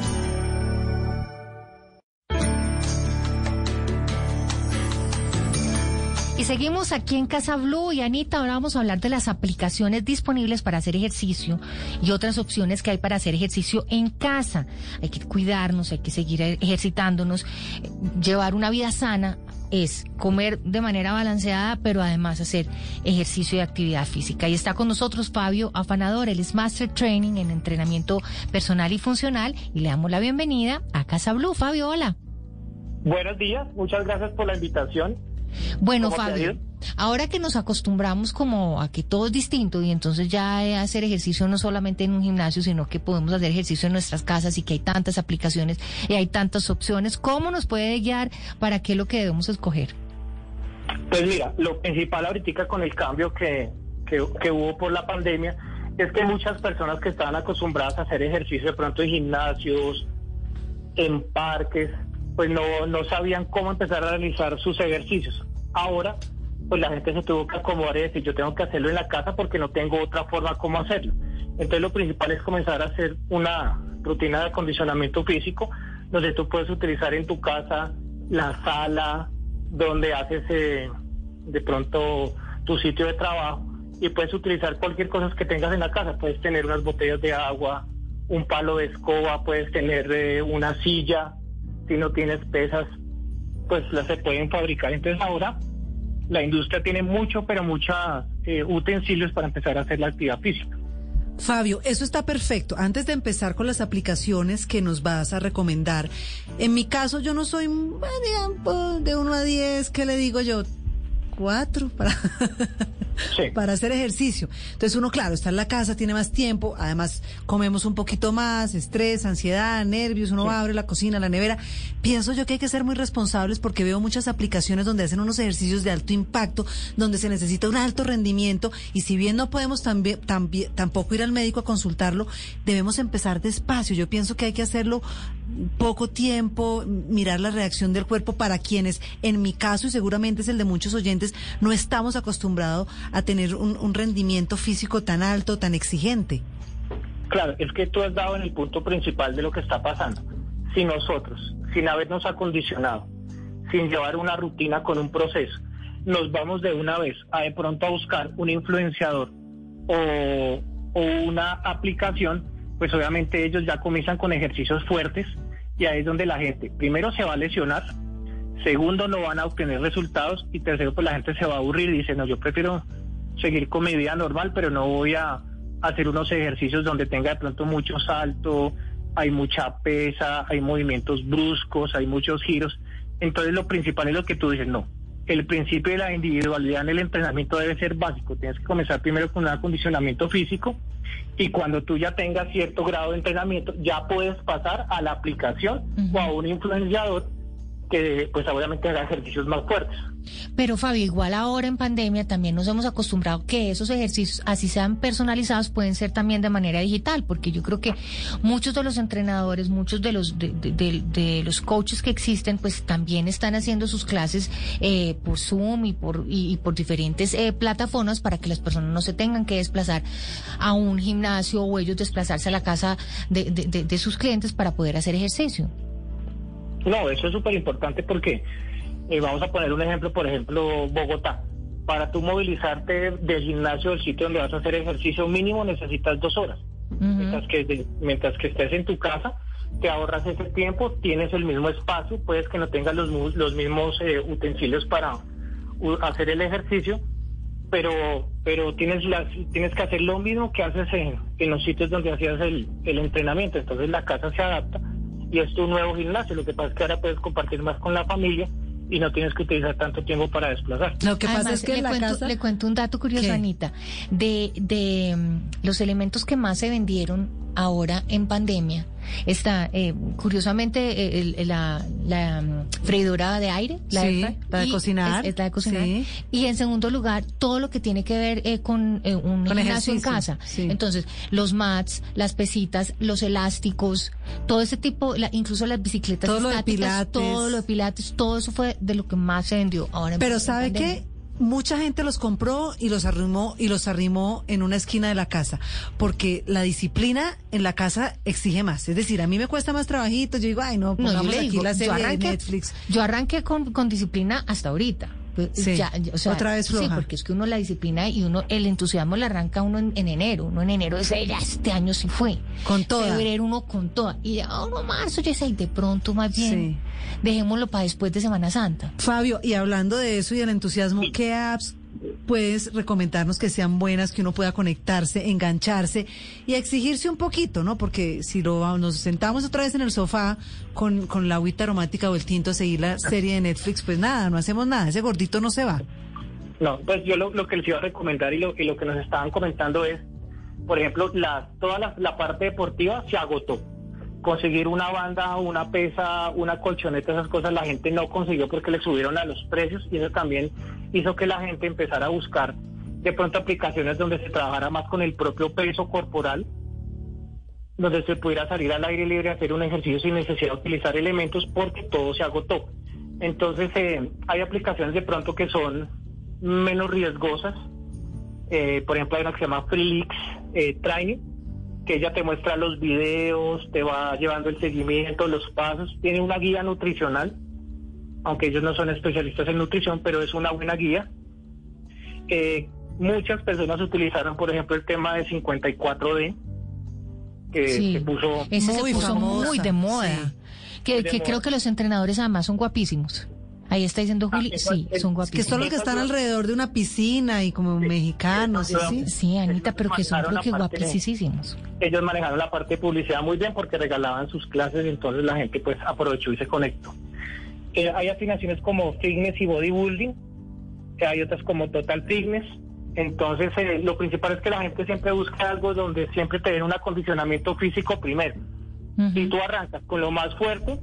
Y seguimos aquí en Casa Blue y Anita, ahora vamos a hablar de las aplicaciones disponibles para hacer ejercicio y otras opciones que hay para hacer ejercicio en casa. Hay que cuidarnos, hay que seguir ejercitándonos, eh, llevar una vida sana es comer de manera balanceada, pero además hacer ejercicio y actividad física. Y está con nosotros Fabio Afanador, él es Master Training en entrenamiento personal y funcional y le damos la bienvenida a Casa Blue. Fabio, hola. Buenos días, muchas gracias por la invitación. Bueno, ¿Cómo te ha Fabio, ahora que nos acostumbramos como a que todo es distinto y entonces ya eh, hacer ejercicio no solamente en un gimnasio, sino que podemos hacer ejercicio en nuestras casas y que hay tantas aplicaciones y hay tantas opciones, ¿cómo nos puede guiar para qué es lo que debemos escoger? Pues mira, lo principal ahorita con el cambio que, que, que hubo por la pandemia es que muchas personas que estaban acostumbradas a hacer ejercicio de pronto en gimnasios, en parques, pues no, no sabían cómo empezar a realizar sus ejercicios. Ahora, pues la gente se tuvo que acomodar y decir, yo tengo que hacerlo en la casa porque no tengo otra forma cómo hacerlo. Entonces lo principal es comenzar a hacer una rutina de acondicionamiento físico, donde tú puedes utilizar en tu casa la sala, donde haces eh, de pronto tu sitio de trabajo y puedes utilizar cualquier cosa que tengas en la casa. Puedes tener unas botellas de agua, un palo de escoba, puedes tener eh, una silla. Si no tienes pesas, pues las se pueden fabricar. Entonces ahora la industria tiene mucho, pero muchos eh, utensilios para empezar a hacer la actividad física. Fabio, eso está perfecto. Antes de empezar con las aplicaciones que nos vas a recomendar, en mi caso yo no soy digamos, de 1 a 10, ¿qué le digo yo? Cuatro para, (laughs) para hacer ejercicio. Entonces uno, claro, está en la casa, tiene más tiempo, además comemos un poquito más, estrés, ansiedad, nervios, uno abre la cocina, la nevera. Pienso yo que hay que ser muy responsables porque veo muchas aplicaciones donde hacen unos ejercicios de alto impacto, donde se necesita un alto rendimiento y si bien no podemos también, también tampoco ir al médico a consultarlo, debemos empezar despacio. Yo pienso que hay que hacerlo poco tiempo, mirar la reacción del cuerpo para quienes, en mi caso y seguramente es el de muchos oyentes, no estamos acostumbrados a tener un, rendimiento físico tan alto, tan exigente. Claro, es que tú has dado en el punto principal de lo que está pasando. Si nosotros, sin habernos acondicionado, sin llevar una rutina con un proceso, nos vamos de una vez a de pronto a buscar un influenciador o una aplicación, pues obviamente ellos ya comienzan con ejercicios fuertes y ahí es donde la gente primero se va a lesionar, segundo no van a obtener resultados y tercero pues la gente se va a aburrir y dice no yo prefiero seguir con mi vida normal pero no voy a hacer unos ejercicios donde tenga de pronto mucho salto, hay mucha pesa, hay movimientos bruscos, hay muchos giros. Entonces lo principal es lo que tú dices, no. El principio de la individualidad en el entrenamiento debe ser básico. Tienes que comenzar primero con un acondicionamiento físico y cuando tú ya tengas cierto grado de entrenamiento ya puedes pasar a la aplicación o a un influenciador que pues obviamente haga ejercicios más fuertes. Pero Fabio, igual ahora en pandemia también nos hemos acostumbrado que esos ejercicios, así sean personalizados, pueden ser también de manera digital, porque yo creo que muchos de los entrenadores, muchos de los de, los coaches que existen, pues también están haciendo sus clases eh, por Zoom y por y, por diferentes eh, plataformas para que las personas no se tengan que desplazar a un gimnasio o ellos desplazarse a la casa de- de sus clientes para poder hacer ejercicio. No, eso es súper importante porque eh, vamos a poner un ejemplo, por ejemplo, Bogotá. Para tú movilizarte del gimnasio del sitio donde vas a hacer ejercicio mínimo necesitas dos horas. mientras, que mientras que estés en tu casa, te ahorras ese tiempo, tienes el mismo espacio, puedes que no tengas los, los mismos eh, utensilios para hacer el ejercicio, pero pero tienes las, tienes que hacer lo mismo que haces en, en los sitios donde hacías el, el entrenamiento. Entonces la casa se adapta y es tu nuevo gimnasio. Lo que pasa es que ahora puedes compartir más con la familia y no tienes que utilizar tanto tiempo para desplazar. Lo que pasa es que le, en la cuento, casa... le cuento un dato curioso, ¿Qué? Anita. De, de mm, los elementos que más se vendieron ahora en pandemia, está, eh, curiosamente, eh, el- el- la, la mm, freidora de aire, la, Sí, fry, la de cocinar, Es, es la de cocinar. sí. Y en segundo lugar, todo lo que tiene que ver eh, con eh, un Con gimnasio en casa. sí. Entonces, los mats, las pesitas, los elásticos, todo ese tipo, la- incluso las bicicletas Todo lo de estáticas, pilates. todo lo de pilates, todo eso fue de lo que más se vendió ahora en Pero ¿sabe qué? Mucha gente los compró y los arrimó y los arrimó en una esquina de la casa, porque la disciplina en la casa exige más. Es decir, a mí me cuesta más trabajito. Yo digo, ay, no, No, yo pongamos le aquí digo, la yo serie de Netflix. yo arranqué con, con disciplina hasta ahorita. Pues, Sí, ya, o sea, otra vez Sí, floja. porque es que uno la disciplina y uno, el entusiasmo le arranca uno en, en enero. Uno en enero dice, ya este año sí fue. Con toda. Febrero uno con toda. Y ya uno marzo ya dice, "Ay, de pronto más bien, Sí. dejémoslo para después de Semana Santa. Fabio, y hablando de eso y del entusiasmo, ¿qué apps puedes recomendarnos que sean buenas, que uno pueda conectarse, engancharse y exigirse un poquito, ¿no? Porque si lo nos sentamos otra vez en el sofá con, con la agüita aromática o el tinto a seguir la serie de Netflix, pues nada, no hacemos nada, ese gordito no se va. No, pues yo lo, que les iba a recomendar y lo, y lo que nos estaban comentando es, por ejemplo, la, toda la, la parte deportiva se agotó. Conseguir una banda, una pesa, una colchoneta, esas cosas la gente no consiguió porque le subieron a los precios y eso también hizo que la gente empezara a buscar de pronto aplicaciones donde se trabajara más con el propio peso corporal, donde se pudiera salir al aire libre a hacer un ejercicio sin necesidad de utilizar elementos porque todo se agotó. Entonces eh, hay aplicaciones de pronto que son menos riesgosas. Eh, por ejemplo, hay una que se llama Freelix eh, Training, que ella te muestra los videos, te va llevando el seguimiento, los pasos, tiene una guía nutricional, aunque ellos no son especialistas en nutrición, pero es una buena guía. Eh, muchas personas utilizaron, por ejemplo, el tema de 54D, que Sí. se puso Ese se puso muy de moda. Que, Muy de que moda. creo que los entrenadores además son guapísimos. Ahí está diciendo Juli, eso- sí, el- son Que guapísimos. son los que están alrededor de una piscina y como mexicanos, ¿sí? sí? Sí, Anita, pero que son creo que guapísimos. ellos manejaron la parte de publicidad muy bien porque regalaban sus clases y entonces la gente pues aprovechó y se conectó. Eh, hay afinaciones como fitness y bodybuilding, eh, hay otras como total fitness. Entonces eh, lo principal es que la gente siempre busca algo donde siempre te den un acondicionamiento físico primero. Si tú arrancas con lo más fuerte,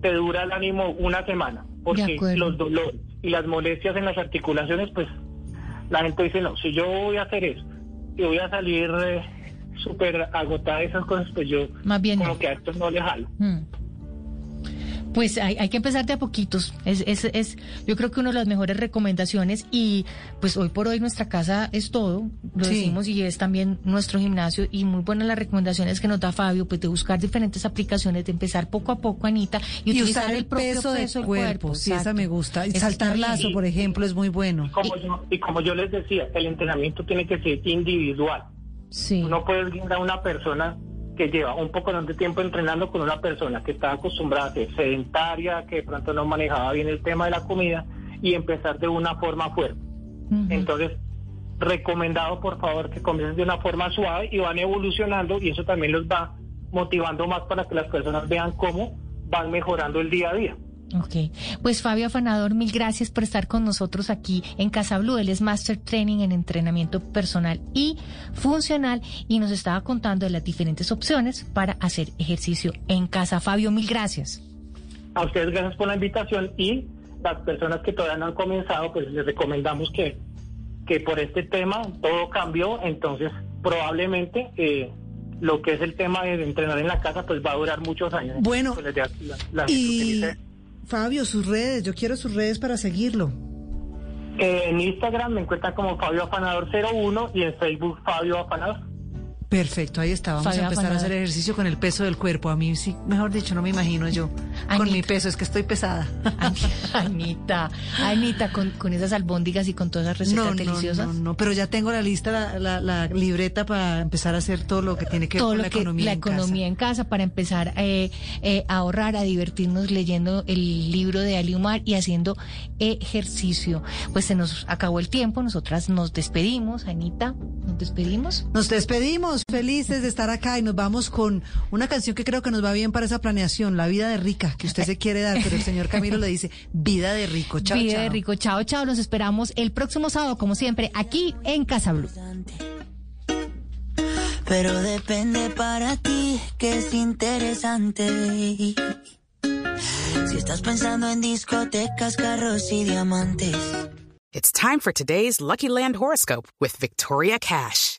te dura el ánimo una semana, porque los dolores y las molestias en las articulaciones, pues la gente dice, no, si yo voy a hacer eso y voy a salir eh, súper agotada de esas cosas, pues yo Más bien como no. que a esto no le jalo. Mm. Pues hay, hay que empezar de a poquitos. Es, es, es, yo creo que una de las mejores recomendaciones y pues hoy por hoy nuestra casa es todo, lo Sí. decimos y es también nuestro gimnasio y muy buenas las recomendaciones que nos da Fabio, pues de buscar diferentes aplicaciones, de empezar poco a poco, Anita, y, Y utilizar usar el propio peso del del cuerpo, sí, esa me gusta. Y saltar lazo, bien. por ejemplo, es muy bueno. Como yo- y como yo les decía, el entrenamiento tiene que ser individual. Sí. No puedes guiar a una persona que lleva un poco de tiempo entrenando con una persona que está acostumbrada a ser sedentaria, que de pronto no manejaba bien el tema de la comida y empezar de una forma fuerte. Entonces, recomendado por favor que comiencen de una forma suave y van evolucionando y eso también los va motivando más para que las personas vean cómo van mejorando el día a día. Ok, pues Fabio Afanador, mil gracias por estar con nosotros aquí en Casa Blue. Él es Master Training en entrenamiento personal y funcional y nos estaba contando de las diferentes opciones para hacer ejercicio en casa. Fabio, mil gracias. A ustedes gracias por la invitación y las personas que todavía no han comenzado, pues les recomendamos que, que por este tema todo cambió, entonces probablemente eh, lo que es el tema de entrenar en la casa pues va a durar muchos años. Bueno, Pues, la- la- Y Fabio, sus redes, yo quiero sus redes para seguirlo. En Instagram me encuentran como Fabio Afanador 01 y en Facebook Fabio Afanador. Perfecto, ahí está. Vamos a empezar a hacer ejercicio con el peso del cuerpo. A mí sí, mejor dicho, no me imagino yo con mi peso, es que estoy pesada. Anita, Anita, con, con esas albóndigas y con todas esas recetas No, no, deliciosas. no, no, pero ya tengo la lista, la, la- la libreta para empezar a hacer todo lo que tiene que ver todo con lo la que economía. la en casa. economía en casa para empezar eh, eh, a ahorrar, a divertirnos leyendo el libro de Aliumar y haciendo ejercicio. Pues se nos acabó el tiempo, nosotras nos despedimos, Anita, nos despedimos. Nos despedimos, felices de estar acá y nos vamos con una canción que creo que nos va bien para esa planeación, La vida de rica, que usted se quiere dar, pero el señor Camilo le dice, vida de rico, chao, Vida chao. de rico, chao, chao, nos esperamos el próximo sábado, como siempre, aquí en Casa Blue. Pero depende para ti que es interesante. Si estás pensando en discotecas, carros y diamantes. It's time for today's Lucky Land horoscope with Victoria Cash.